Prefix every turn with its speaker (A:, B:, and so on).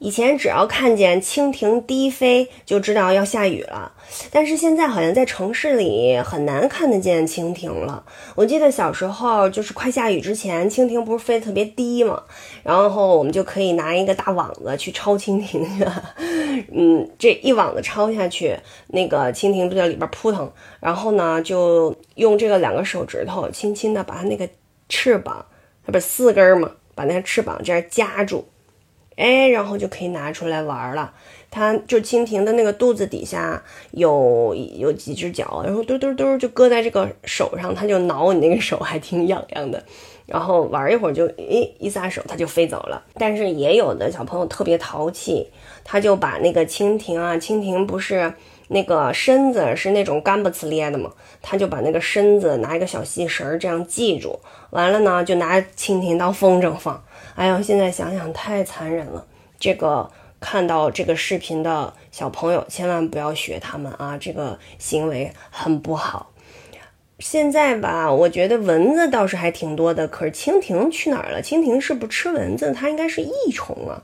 A: 以前只要看见蜻蜓低飞，就知道要下雨了。但是现在好像在城市里很难看得见蜻蜓了。我记得小时候，就是快下雨之前，蜻蜓不是飞得特别低嘛，然后我们就可以拿一个大网子去抄蜻蜓去。嗯，这一网子抄下去，那个蜻蜓就在里边扑腾。然后呢，就用这个两个手指头轻轻的把它那个翅膀，它不是四根嘛，把那个翅膀这样夹住。哎，然后就可以拿出来玩了。它就蜻蜓的那个肚子底下有有几只脚，然后嘟嘟嘟就搁在这个手上，它就挠你那个手，还挺痒痒的。然后玩一会儿就诶一撒手，它就飞走了。但是也有的小朋友特别淘气，他就把那个蜻蜓啊，蜻蜓不是那个身子是那种干巴呲咧的嘛，他就把那个身子拿一个小细绳这样系住，完了呢就拿蜻蜓当风筝放。哎呦，现在想想太残忍了。这个看到这个视频的小朋友，千万不要学他们啊！这个行为很不好。现在吧，我觉得蚊子倒是还挺多的，可是蜻蜓去哪儿了？蜻蜓是不吃蚊子？它应该是益虫啊。